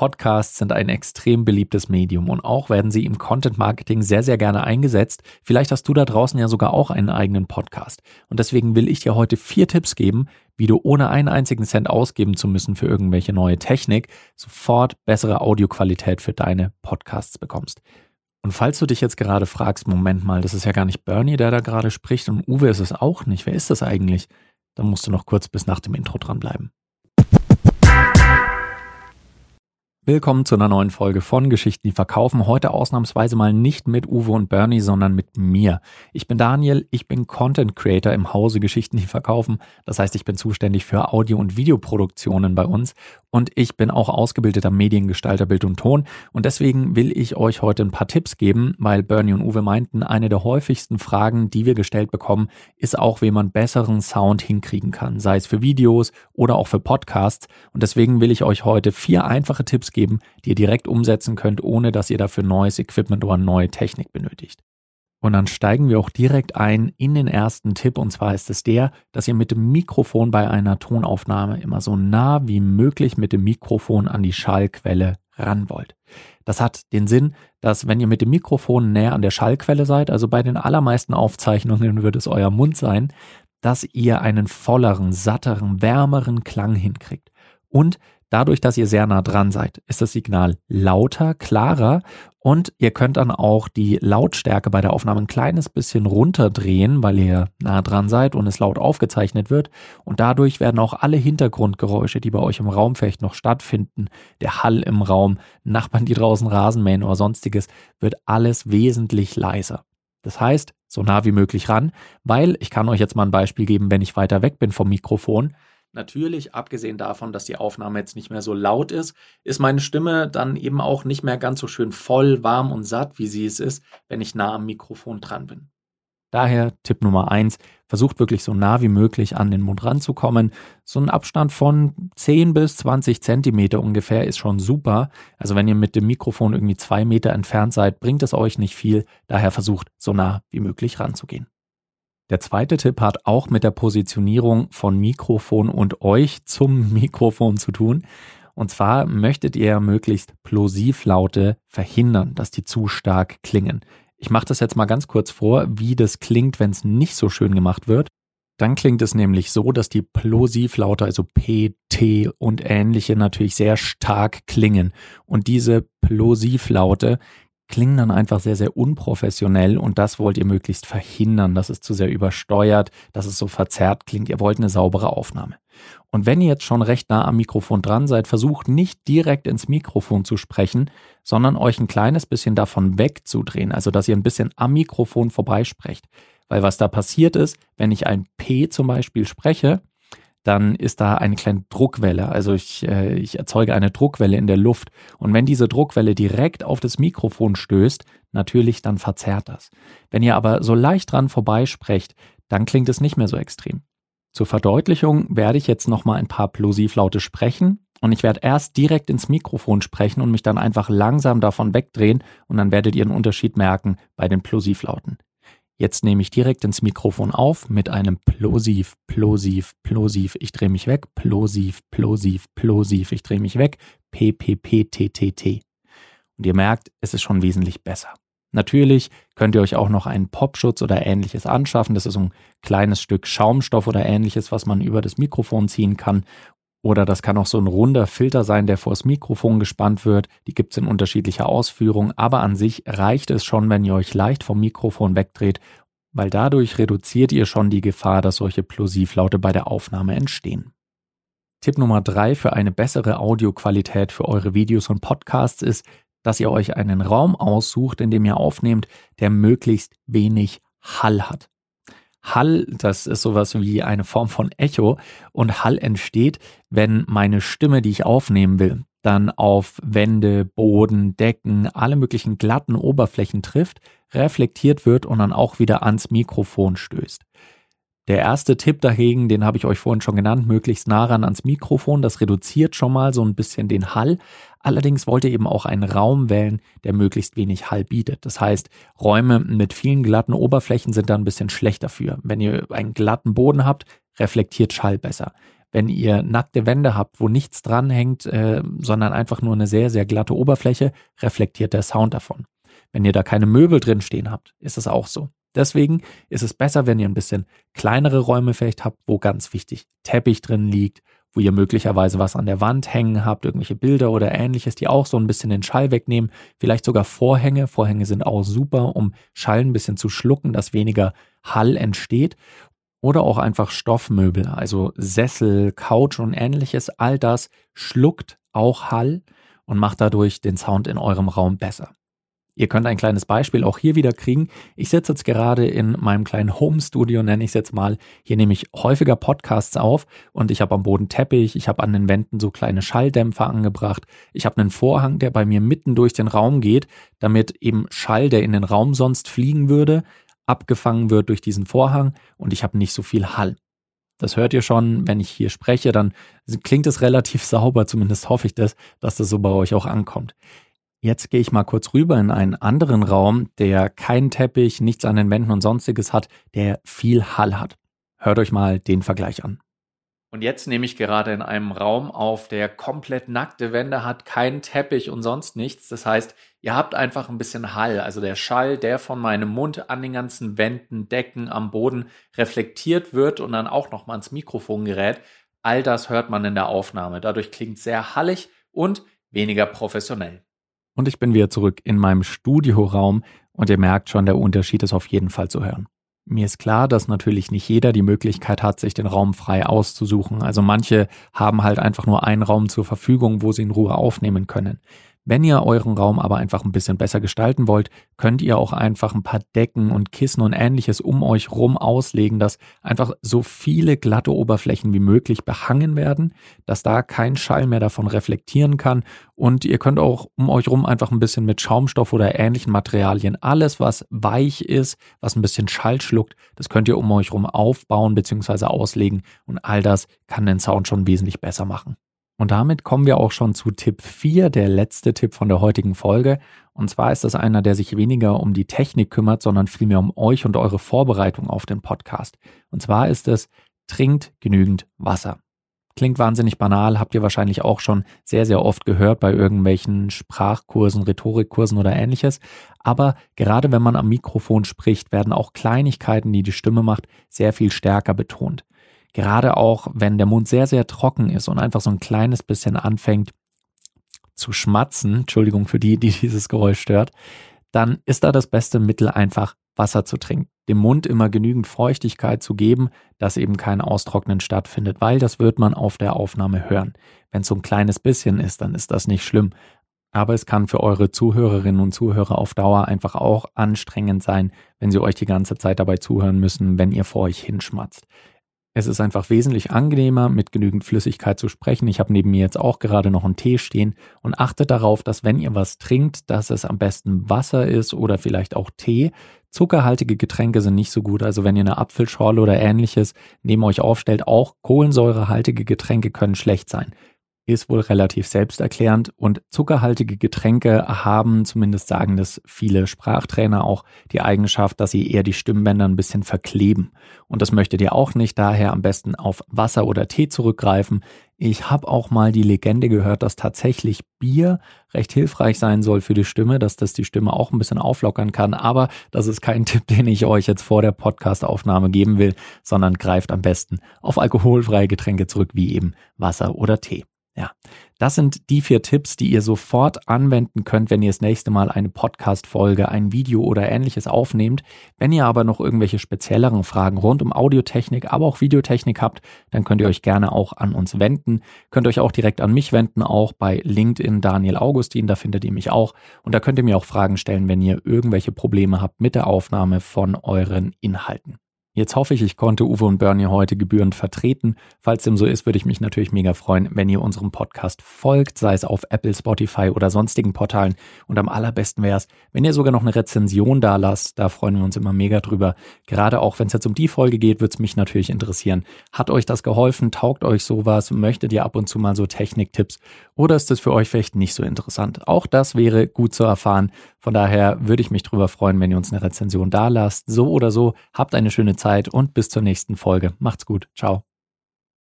Podcasts sind ein extrem beliebtes Medium und auch werden sie im Content Marketing sehr, sehr gerne eingesetzt. Vielleicht hast du da draußen ja sogar auch einen eigenen Podcast. Und deswegen will ich dir heute vier Tipps geben, wie du ohne einen einzigen Cent ausgeben zu müssen für irgendwelche neue Technik sofort bessere Audioqualität für deine Podcasts bekommst. Und falls du dich jetzt gerade fragst, Moment mal, das ist ja gar nicht Bernie, der da gerade spricht und Uwe ist es auch nicht. Wer ist das eigentlich? Dann musst du noch kurz bis nach dem Intro dranbleiben. Willkommen zu einer neuen Folge von Geschichten, die verkaufen. Heute ausnahmsweise mal nicht mit Uwe und Bernie, sondern mit mir. Ich bin Daniel, ich bin Content Creator im Hause Geschichten, die verkaufen. Das heißt, ich bin zuständig für Audio- und Videoproduktionen bei uns und ich bin auch ausgebildeter Mediengestalter Bild und Ton und deswegen will ich euch heute ein paar Tipps geben, weil Bernie und Uwe meinten, eine der häufigsten Fragen, die wir gestellt bekommen, ist auch, wie man besseren Sound hinkriegen kann, sei es für Videos oder auch für Podcasts und deswegen will ich euch heute vier einfache Tipps geben, die ihr direkt umsetzen könnt, ohne dass ihr dafür neues Equipment oder neue Technik benötigt. Und dann steigen wir auch direkt ein in den ersten Tipp und zwar ist es der, dass ihr mit dem Mikrofon bei einer Tonaufnahme immer so nah wie möglich mit dem Mikrofon an die Schallquelle ran wollt. Das hat den Sinn, dass wenn ihr mit dem Mikrofon näher an der Schallquelle seid, also bei den allermeisten Aufzeichnungen wird es euer Mund sein, dass ihr einen volleren, satteren, wärmeren Klang hinkriegt. Und Dadurch, dass ihr sehr nah dran seid, ist das Signal lauter, klarer und ihr könnt dann auch die Lautstärke bei der Aufnahme ein kleines bisschen runterdrehen, weil ihr nah dran seid und es laut aufgezeichnet wird. Und dadurch werden auch alle Hintergrundgeräusche, die bei euch im Raum vielleicht noch stattfinden, der Hall im Raum, Nachbarn, die draußen Rasen mähen oder sonstiges, wird alles wesentlich leiser. Das heißt, so nah wie möglich ran, weil ich kann euch jetzt mal ein Beispiel geben, wenn ich weiter weg bin vom Mikrofon, Natürlich, abgesehen davon, dass die Aufnahme jetzt nicht mehr so laut ist, ist meine Stimme dann eben auch nicht mehr ganz so schön voll, warm und satt, wie sie es ist, wenn ich nah am Mikrofon dran bin. Daher Tipp Nummer eins: versucht wirklich so nah wie möglich an den Mund ranzukommen. So ein Abstand von 10 bis 20 Zentimeter ungefähr ist schon super. Also wenn ihr mit dem Mikrofon irgendwie zwei Meter entfernt seid, bringt es euch nicht viel. Daher versucht so nah wie möglich ranzugehen. Der zweite Tipp hat auch mit der Positionierung von Mikrofon und euch zum Mikrofon zu tun. Und zwar möchtet ihr möglichst Plosivlaute verhindern, dass die zu stark klingen. Ich mache das jetzt mal ganz kurz vor, wie das klingt, wenn es nicht so schön gemacht wird. Dann klingt es nämlich so, dass die Plosivlaute, also P, T und ähnliche natürlich sehr stark klingen. Und diese Plosivlaute klingen dann einfach sehr, sehr unprofessionell und das wollt ihr möglichst verhindern, dass es zu sehr übersteuert, dass es so verzerrt klingt. Ihr wollt eine saubere Aufnahme. Und wenn ihr jetzt schon recht nah am Mikrofon dran seid, versucht nicht direkt ins Mikrofon zu sprechen, sondern euch ein kleines bisschen davon wegzudrehen, also dass ihr ein bisschen am Mikrofon vorbeisprecht. Weil was da passiert ist, wenn ich ein P zum Beispiel spreche, dann ist da eine kleine Druckwelle. Also ich, äh, ich erzeuge eine Druckwelle in der Luft. Und wenn diese Druckwelle direkt auf das Mikrofon stößt, natürlich dann verzerrt das. Wenn ihr aber so leicht dran vorbeisprecht, dann klingt es nicht mehr so extrem. Zur Verdeutlichung werde ich jetzt nochmal ein paar Plosivlaute sprechen und ich werde erst direkt ins Mikrofon sprechen und mich dann einfach langsam davon wegdrehen und dann werdet ihr einen Unterschied merken bei den Plosivlauten. Jetzt nehme ich direkt ins Mikrofon auf mit einem Plosiv, Plosiv, Plosiv. Ich drehe mich weg. Plosiv, Plosiv, Plosiv. Ich drehe mich weg. P, P, P, T, T, T. Und ihr merkt, es ist schon wesentlich besser. Natürlich könnt ihr euch auch noch einen Popschutz oder ähnliches anschaffen. Das ist so ein kleines Stück Schaumstoff oder ähnliches, was man über das Mikrofon ziehen kann. Oder das kann auch so ein runder Filter sein, der vors Mikrofon gespannt wird. Die gibt es in unterschiedlicher Ausführung, aber an sich reicht es schon, wenn ihr euch leicht vom Mikrofon wegdreht, weil dadurch reduziert ihr schon die Gefahr, dass solche Plosivlaute bei der Aufnahme entstehen. Tipp Nummer drei für eine bessere Audioqualität für eure Videos und Podcasts ist, dass ihr euch einen Raum aussucht, in dem ihr aufnehmt, der möglichst wenig Hall hat. Hall, das ist sowas wie eine Form von Echo und Hall entsteht, wenn meine Stimme, die ich aufnehmen will, dann auf Wände, Boden, Decken, alle möglichen glatten Oberflächen trifft, reflektiert wird und dann auch wieder ans Mikrofon stößt. Der erste Tipp dagegen, den habe ich euch vorhin schon genannt, möglichst nah ran ans Mikrofon. Das reduziert schon mal so ein bisschen den Hall. Allerdings wollt ihr eben auch einen Raum wählen, der möglichst wenig Hall bietet. Das heißt, Räume mit vielen glatten Oberflächen sind da ein bisschen schlechter für. Wenn ihr einen glatten Boden habt, reflektiert Schall besser. Wenn ihr nackte Wände habt, wo nichts dranhängt, äh, sondern einfach nur eine sehr, sehr glatte Oberfläche, reflektiert der Sound davon. Wenn ihr da keine Möbel drin stehen habt, ist es auch so. Deswegen ist es besser, wenn ihr ein bisschen kleinere Räume vielleicht habt, wo ganz wichtig Teppich drin liegt, wo ihr möglicherweise was an der Wand hängen habt, irgendwelche Bilder oder ähnliches, die auch so ein bisschen den Schall wegnehmen. Vielleicht sogar Vorhänge. Vorhänge sind auch super, um Schall ein bisschen zu schlucken, dass weniger Hall entsteht. Oder auch einfach Stoffmöbel, also Sessel, Couch und ähnliches. All das schluckt auch Hall und macht dadurch den Sound in eurem Raum besser. Ihr könnt ein kleines Beispiel auch hier wieder kriegen. Ich sitze jetzt gerade in meinem kleinen Home-Studio, nenne ich es jetzt mal. Hier nehme ich häufiger Podcasts auf und ich habe am Boden Teppich, ich habe an den Wänden so kleine Schalldämpfer angebracht. Ich habe einen Vorhang, der bei mir mitten durch den Raum geht, damit eben Schall, der in den Raum sonst fliegen würde, abgefangen wird durch diesen Vorhang und ich habe nicht so viel Hall. Das hört ihr schon, wenn ich hier spreche, dann klingt es relativ sauber, zumindest hoffe ich das, dass das so bei euch auch ankommt. Jetzt gehe ich mal kurz rüber in einen anderen Raum, der keinen Teppich, nichts an den Wänden und sonstiges hat, der viel Hall hat. Hört euch mal den Vergleich an. Und jetzt nehme ich gerade in einem Raum auf, der komplett nackte Wände hat, keinen Teppich und sonst nichts. Das heißt, ihr habt einfach ein bisschen Hall. Also der Schall, der von meinem Mund an den ganzen Wänden, Decken, am Boden reflektiert wird und dann auch nochmal ins Mikrofon gerät. All das hört man in der Aufnahme. Dadurch klingt sehr hallig und weniger professionell. Und ich bin wieder zurück in meinem Studioraum und ihr merkt schon, der Unterschied ist auf jeden Fall zu hören. Mir ist klar, dass natürlich nicht jeder die Möglichkeit hat, sich den Raum frei auszusuchen. Also manche haben halt einfach nur einen Raum zur Verfügung, wo sie in Ruhe aufnehmen können. Wenn ihr euren Raum aber einfach ein bisschen besser gestalten wollt, könnt ihr auch einfach ein paar Decken und Kissen und ähnliches um euch rum auslegen, dass einfach so viele glatte Oberflächen wie möglich behangen werden, dass da kein Schall mehr davon reflektieren kann. Und ihr könnt auch um euch rum einfach ein bisschen mit Schaumstoff oder ähnlichen Materialien alles, was weich ist, was ein bisschen Schall schluckt, das könnt ihr um euch rum aufbauen bzw. auslegen. Und all das kann den Sound schon wesentlich besser machen. Und damit kommen wir auch schon zu Tipp 4, der letzte Tipp von der heutigen Folge. Und zwar ist das einer, der sich weniger um die Technik kümmert, sondern vielmehr um euch und eure Vorbereitung auf den Podcast. Und zwar ist es, trinkt genügend Wasser. Klingt wahnsinnig banal, habt ihr wahrscheinlich auch schon sehr, sehr oft gehört bei irgendwelchen Sprachkursen, Rhetorikkursen oder ähnliches. Aber gerade wenn man am Mikrofon spricht, werden auch Kleinigkeiten, die die Stimme macht, sehr viel stärker betont. Gerade auch, wenn der Mund sehr, sehr trocken ist und einfach so ein kleines bisschen anfängt zu schmatzen, Entschuldigung für die, die dieses Geräusch stört, dann ist da das beste Mittel einfach Wasser zu trinken. Dem Mund immer genügend Feuchtigkeit zu geben, dass eben kein Austrocknen stattfindet, weil das wird man auf der Aufnahme hören. Wenn es so ein kleines bisschen ist, dann ist das nicht schlimm. Aber es kann für eure Zuhörerinnen und Zuhörer auf Dauer einfach auch anstrengend sein, wenn sie euch die ganze Zeit dabei zuhören müssen, wenn ihr vor euch hinschmatzt. Es ist einfach wesentlich angenehmer, mit genügend Flüssigkeit zu sprechen. Ich habe neben mir jetzt auch gerade noch einen Tee stehen und achtet darauf, dass wenn ihr was trinkt, dass es am besten Wasser ist oder vielleicht auch Tee. Zuckerhaltige Getränke sind nicht so gut. Also wenn ihr eine Apfelschorle oder ähnliches neben euch aufstellt, auch kohlensäurehaltige Getränke können schlecht sein ist wohl relativ selbsterklärend und zuckerhaltige Getränke haben, zumindest sagen das viele Sprachtrainer auch, die Eigenschaft, dass sie eher die Stimmbänder ein bisschen verkleben. Und das möchtet ihr auch nicht, daher am besten auf Wasser oder Tee zurückgreifen. Ich habe auch mal die Legende gehört, dass tatsächlich Bier recht hilfreich sein soll für die Stimme, dass das die Stimme auch ein bisschen auflockern kann. Aber das ist kein Tipp, den ich euch jetzt vor der Podcastaufnahme geben will, sondern greift am besten auf alkoholfreie Getränke zurück, wie eben Wasser oder Tee. Ja, das sind die vier Tipps, die ihr sofort anwenden könnt, wenn ihr das nächste Mal eine Podcast-Folge, ein Video oder ähnliches aufnehmt. Wenn ihr aber noch irgendwelche spezielleren Fragen rund um Audiotechnik, aber auch Videotechnik habt, dann könnt ihr euch gerne auch an uns wenden. Könnt euch auch direkt an mich wenden, auch bei LinkedIn Daniel Augustin, da findet ihr mich auch. Und da könnt ihr mir auch Fragen stellen, wenn ihr irgendwelche Probleme habt mit der Aufnahme von euren Inhalten. Jetzt hoffe ich, ich konnte Uwe und Bernie heute gebührend vertreten. Falls dem so ist, würde ich mich natürlich mega freuen, wenn ihr unserem Podcast folgt, sei es auf Apple, Spotify oder sonstigen Portalen. Und am allerbesten wäre es, wenn ihr sogar noch eine Rezension da lasst. Da freuen wir uns immer mega drüber. Gerade auch wenn es jetzt um die Folge geht, würde es mich natürlich interessieren. Hat euch das geholfen? Taugt euch sowas? Möchtet ihr ab und zu mal so Techniktipps? Oder ist das für euch vielleicht nicht so interessant? Auch das wäre gut zu erfahren. Von daher würde ich mich drüber freuen, wenn ihr uns eine Rezension da lasst. So oder so, habt eine schöne Zeit und bis zur nächsten Folge. Macht's gut. Ciao.